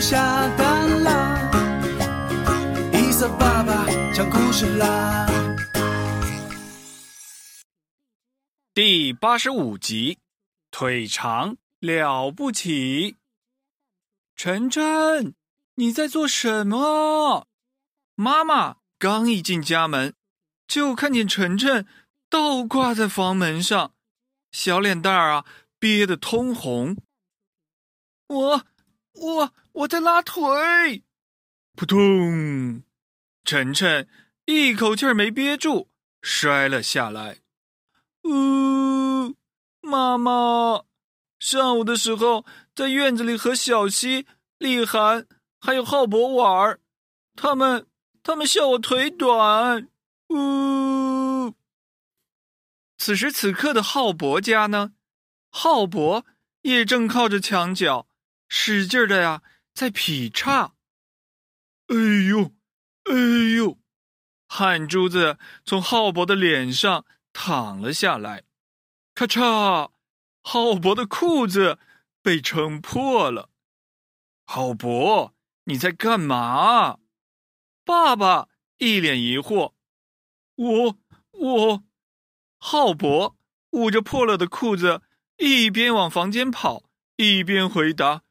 下蛋啦。伊瑟爸爸讲故事啦。第八十五集，腿长了不起。晨晨，你在做什么？妈妈刚一进家门，就看见晨晨倒挂在房门上，小脸蛋儿啊憋得通红。我，我，我在拉腿。扑通！晨晨一口气没憋住，摔了下来。呜，妈妈，上午的时候在院子里和小溪、立涵还有浩博玩他们他们笑我腿短。呜，此时此刻的浩博家呢，浩博也正靠着墙角，使劲的呀在劈叉。哎呦，哎呦，汗珠子从浩博的脸上。淌了下来，咔嚓！浩博的裤子被撑破了。浩博，你在干嘛？爸爸一脸疑惑。我我，浩博捂着破了的裤子，一边往房间跑，一边回答：“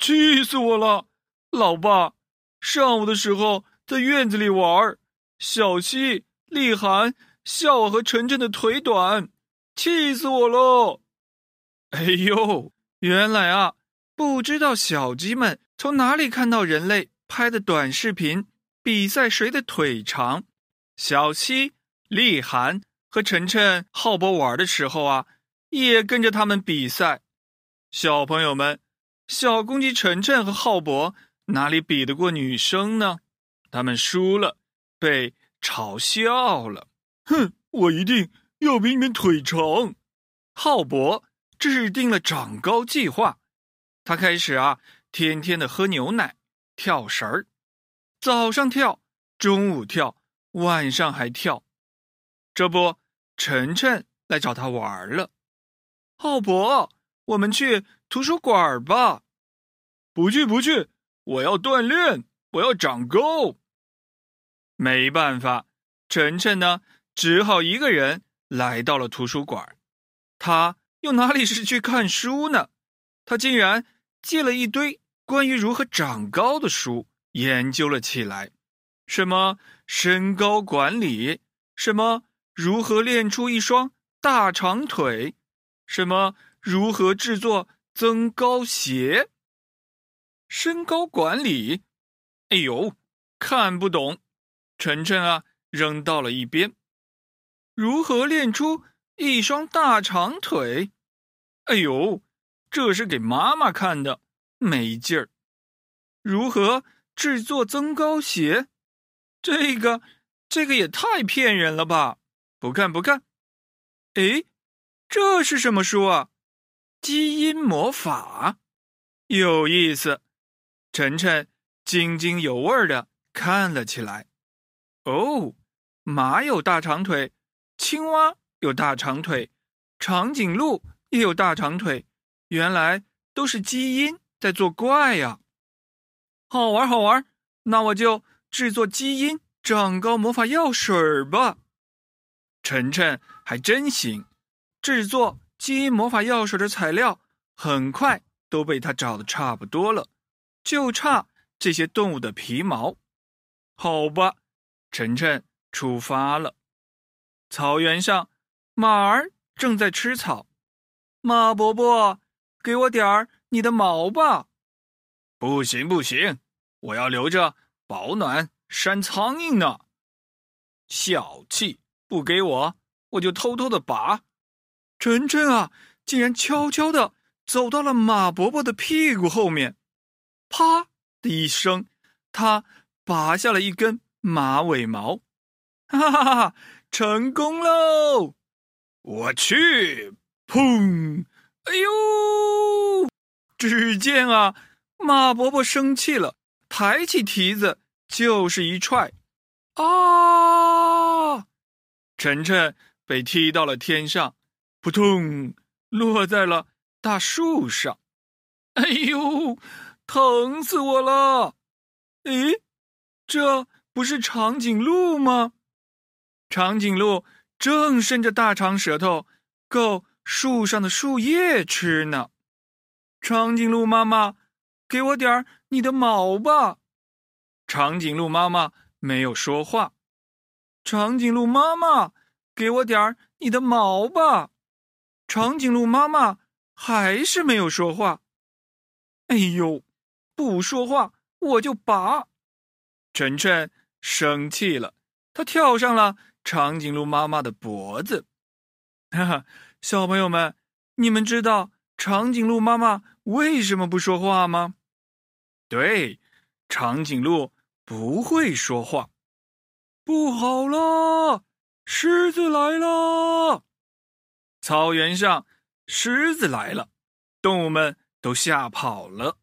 气死我了，老爸！上午的时候在院子里玩，小溪、丽涵。”笑我和晨晨的腿短，气死我喽！哎呦，原来啊，不知道小鸡们从哪里看到人类拍的短视频，比赛谁的腿长。小七、丽涵和晨晨、浩博玩的时候啊，也跟着他们比赛。小朋友们，小公鸡晨晨和浩博哪里比得过女生呢？他们输了，被嘲笑了。哼，我一定要比你们腿长。浩博制定了长高计划，他开始啊，天天的喝牛奶，跳绳儿，早上跳，中午跳，晚上还跳。这不，晨晨来找他玩了。浩博，我们去图书馆吧。不去，不去，我要锻炼，我要长高。没办法，晨晨呢？只好一个人来到了图书馆，他又哪里是去看书呢？他竟然借了一堆关于如何长高的书，研究了起来。什么身高管理，什么如何练出一双大长腿，什么如何制作增高鞋。身高管理，哎呦，看不懂。晨晨啊，扔到了一边。如何练出一双大长腿？哎呦，这是给妈妈看的，没劲儿。如何制作增高鞋？这个，这个也太骗人了吧！不看不看。哎，这是什么书啊？基因魔法，有意思。晨晨津津有味的看了起来。哦，马有大长腿。青蛙有大长腿，长颈鹿也有大长腿，原来都是基因在作怪呀！好玩好玩，那我就制作基因长高魔法药水吧。晨晨还真行，制作基因魔法药水的材料很快都被他找的差不多了，就差这些动物的皮毛。好吧，晨晨出发了。草原上，马儿正在吃草。马伯伯，给我点儿你的毛吧。不行不行，我要留着保暖扇苍蝇呢。小气，不给我，我就偷偷的拔。晨晨啊，竟然悄悄的走到了马伯伯的屁股后面，啪的一声，他拔下了一根马尾毛。哈哈哈哈！成功喽！我去，砰！哎呦！只见啊，马伯伯生气了，抬起蹄子就是一踹，啊！晨晨被踢到了天上，扑通，落在了大树上。哎呦，疼死我了！诶，这不是长颈鹿吗？长颈鹿正伸着大长舌头够树上的树叶吃呢。长颈鹿妈妈，给我点儿你的毛吧。长颈鹿妈妈没有说话。长颈鹿妈妈，给我点儿你的毛吧。长颈鹿妈妈还是没有说话。哎呦，不说话我就拔！晨晨生气了，他跳上了长颈鹿妈妈的脖子。哈哈，小朋友们，你们知道长颈鹿妈妈为什么不说话吗？对，长颈鹿不会说话。不好了，狮子来了！草原上，狮子来了，动物们。都吓跑了，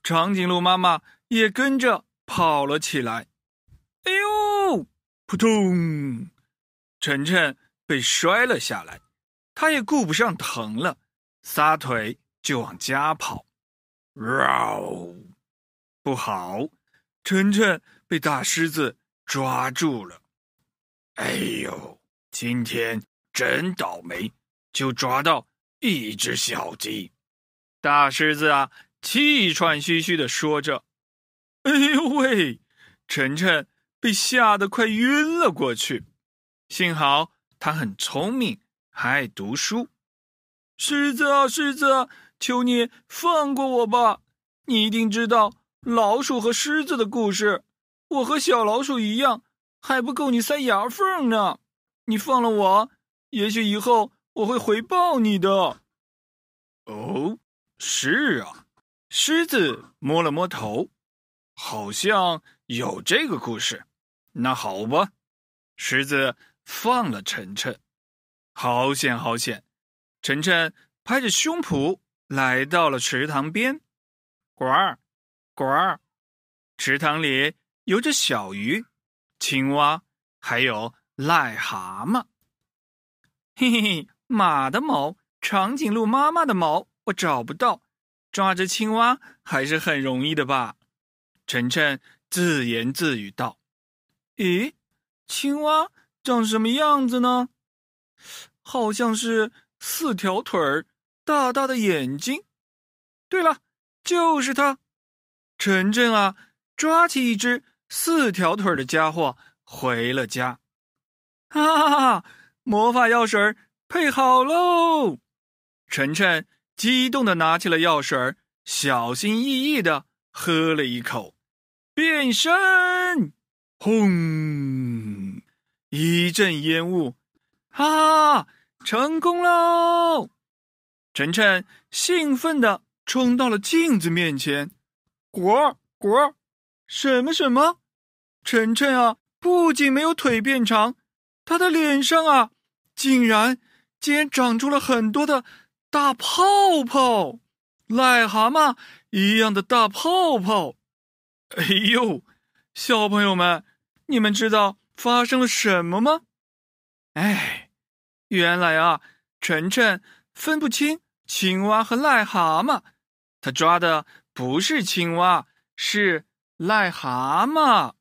长颈鹿妈妈也跟着跑了起来。哎呦，扑通！晨晨被摔了下来，他也顾不上疼了，撒腿就往家跑。嗷！不好，晨晨被大狮子抓住了。哎呦，今天真倒霉，就抓到一只小鸡。大狮子啊，气喘吁吁的说着：“哎呦喂！”晨晨被吓得快晕了过去。幸好他很聪明，还爱读书。狮子啊，狮子，求你放过我吧！你一定知道老鼠和狮子的故事。我和小老鼠一样，还不够你塞牙缝呢。你放了我，也许以后我会回报你的。哦。是啊，狮子摸了摸头，好像有这个故事。那好吧，狮子放了晨晨。好险，好险！晨晨拍着胸脯来到了池塘边，呱儿，呱儿，池塘里游着小鱼、青蛙，还有癞蛤蟆。嘿嘿嘿，马的毛，长颈鹿妈妈的毛。我找不到，抓只青蛙还是很容易的吧？晨晨自言自语道：“咦，青蛙长什么样子呢？好像是四条腿儿，大大的眼睛。对了，就是它！”晨晨啊，抓起一只四条腿的家伙回了家。哈哈哈！魔法药水配好喽！晨晨。激动的拿起了药水，小心翼翼的喝了一口，变身，轰！一阵烟雾，哈哈，成功喽！晨晨兴奋的冲到了镜子面前，果儿果儿，什么什么？晨晨啊，不仅没有腿变长，他的脸上啊，竟然竟然长出了很多的。大泡泡，癞蛤蟆一样的大泡泡。哎呦，小朋友们，你们知道发生了什么吗？哎，原来啊，晨晨分不清青蛙和癞蛤蟆，他抓的不是青蛙，是癞蛤蟆。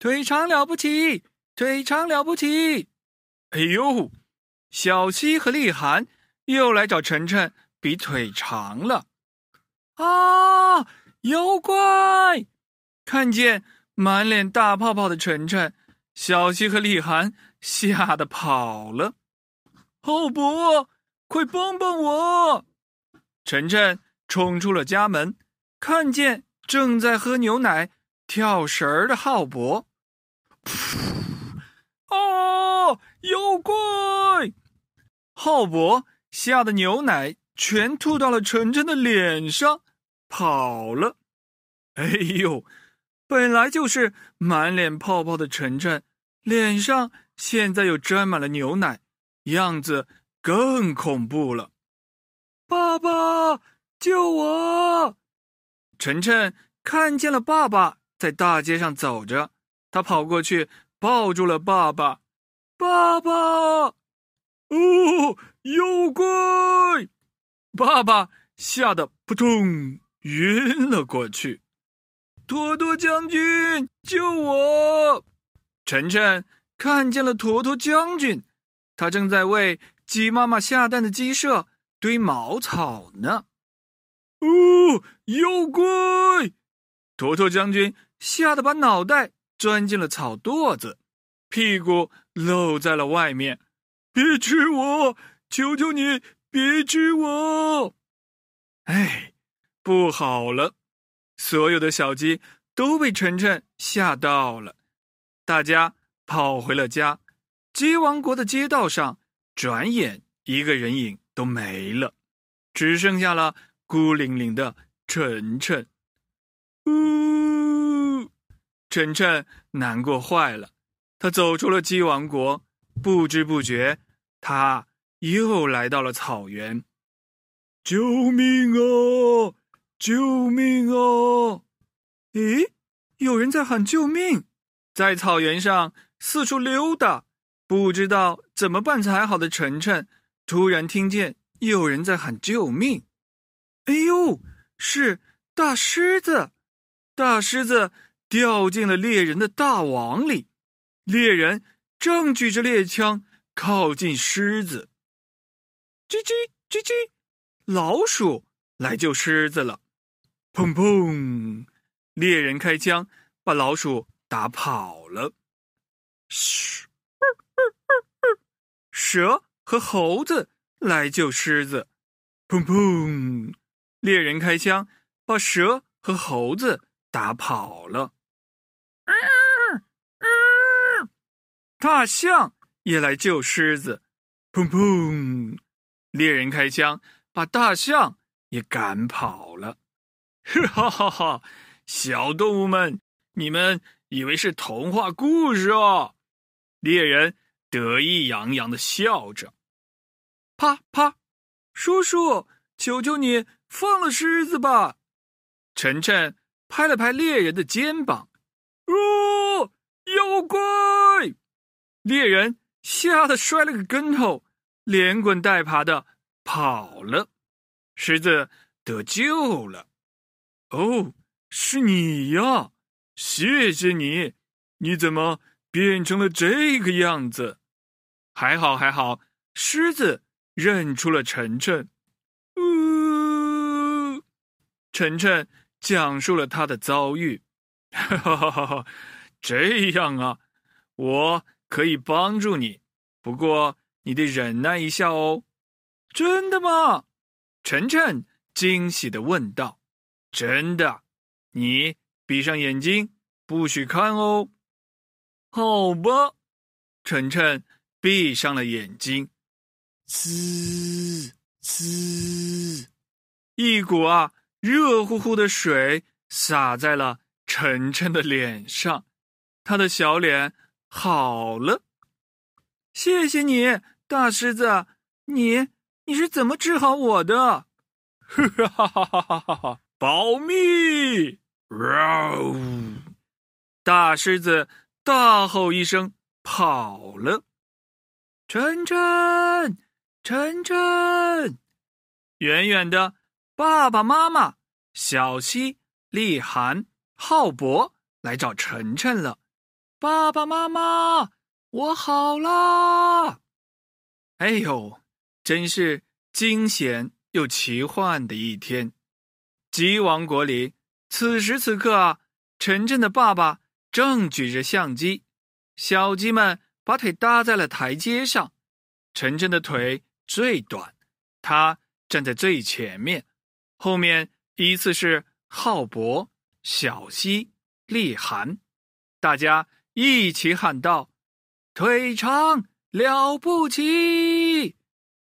腿长了不起，腿长了不起。哎呦，小西和丽涵。又来找晨晨比腿长了，啊！妖怪！看见满脸大泡泡的晨晨，小西和李涵吓得跑了。浩博，快帮帮我！晨晨冲出了家门，看见正在喝牛奶、跳绳的浩博。啊！妖怪！浩博。吓得牛奶全吐到了晨晨的脸上，跑了。哎呦，本来就是满脸泡泡的晨晨，脸上现在又沾满了牛奶，样子更恐怖了。爸爸，救我！晨晨看见了爸爸在大街上走着，他跑过去抱住了爸爸。爸爸，哦。妖怪！爸爸吓得扑通晕了过去。坨坨将军，救我！晨晨看见了坨坨将军，他正在为鸡妈妈下蛋的鸡舍堆茅草呢。哦，妖怪！坨坨将军吓得把脑袋钻进了草垛子，屁股露在了外面。别吃我！求求你，别吃我！哎，不好了！所有的小鸡都被晨晨吓到了，大家跑回了家。鸡王国的街道上，转眼一个人影都没了，只剩下了孤零零的晨晨。呜！晨晨难过坏了，他走出了鸡王国，不知不觉，他又来到了草原。救命啊！救命啊！咦，有人在喊救命，在草原上四处溜达，不知道怎么办才好的晨晨，突然听见有人在喊救命。哎呦，是大狮子！大狮子掉进了猎人的大网里，猎人正举着猎枪靠近狮子。叽叽叽叽，老鼠来救狮子了。砰砰！猎人开枪，把老鼠打跑了。嘘！蛇和猴子来救狮子。砰砰！猎人开枪，把蛇和猴子打跑了。大象也来救狮子。砰砰！猎人开枪，把大象也赶跑了。哈哈哈！小动物们，你们以为是童话故事哦？猎人得意洋洋的笑着。啪啪！叔叔，求求你放了狮子吧！晨晨拍了拍猎人的肩膀。哦，妖怪！猎人吓得摔了个跟头，连滚带爬的跑了。狮子得救了。哦，是你呀！谢谢你，你怎么变成了这个样子？还好还好，狮子认出了晨晨。呜，晨晨讲述了他的遭遇。哈哈哈哈！这样啊，我可以帮助你，不过你得忍耐一下哦。真的吗？晨晨惊喜的问道。真的，你闭上眼睛，不许看哦。好吧，晨晨闭上了眼睛。滋滋，一股啊热乎乎的水洒在了晨晨的脸上，他的小脸好了。谢谢你，大狮子，你你是怎么治好我的？哈哈哈哈哈哈哈！保密！嗷！大狮子大吼一声，跑了。晨晨，晨晨，远远的，爸爸妈妈、小溪、立涵、浩博来找晨晨了。爸爸妈妈，我好啦！哎呦，真是惊险又奇幻的一天。鸡王国里，此时此刻啊，晨晨的爸爸正举着相机，小鸡们把腿搭在了台阶上。晨晨的腿最短，他站在最前面，后面依次是浩博、小溪、立寒，大家一起喊道：“腿长了不起！”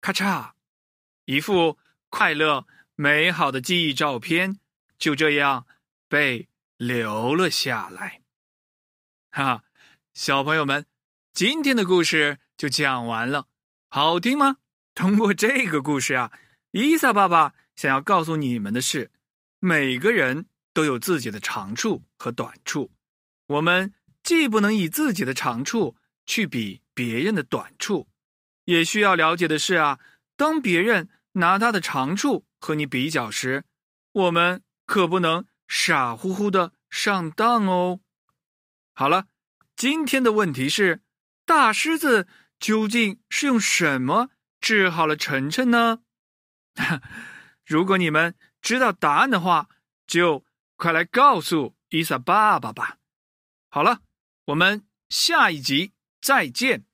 咔嚓，一副快乐。美好的记忆照片就这样被留了下来。哈，小朋友们，今天的故事就讲完了，好听吗？通过这个故事啊，伊萨爸爸想要告诉你们的是：每个人都有自己的长处和短处，我们既不能以自己的长处去比别人的短处，也需要了解的是啊，当别人拿他的长处和你比较时，我们可不能傻乎乎的上当哦。好了，今天的问题是：大狮子究竟是用什么治好了晨晨呢？如果你们知道答案的话，就快来告诉伊萨爸爸吧。好了，我们下一集再见。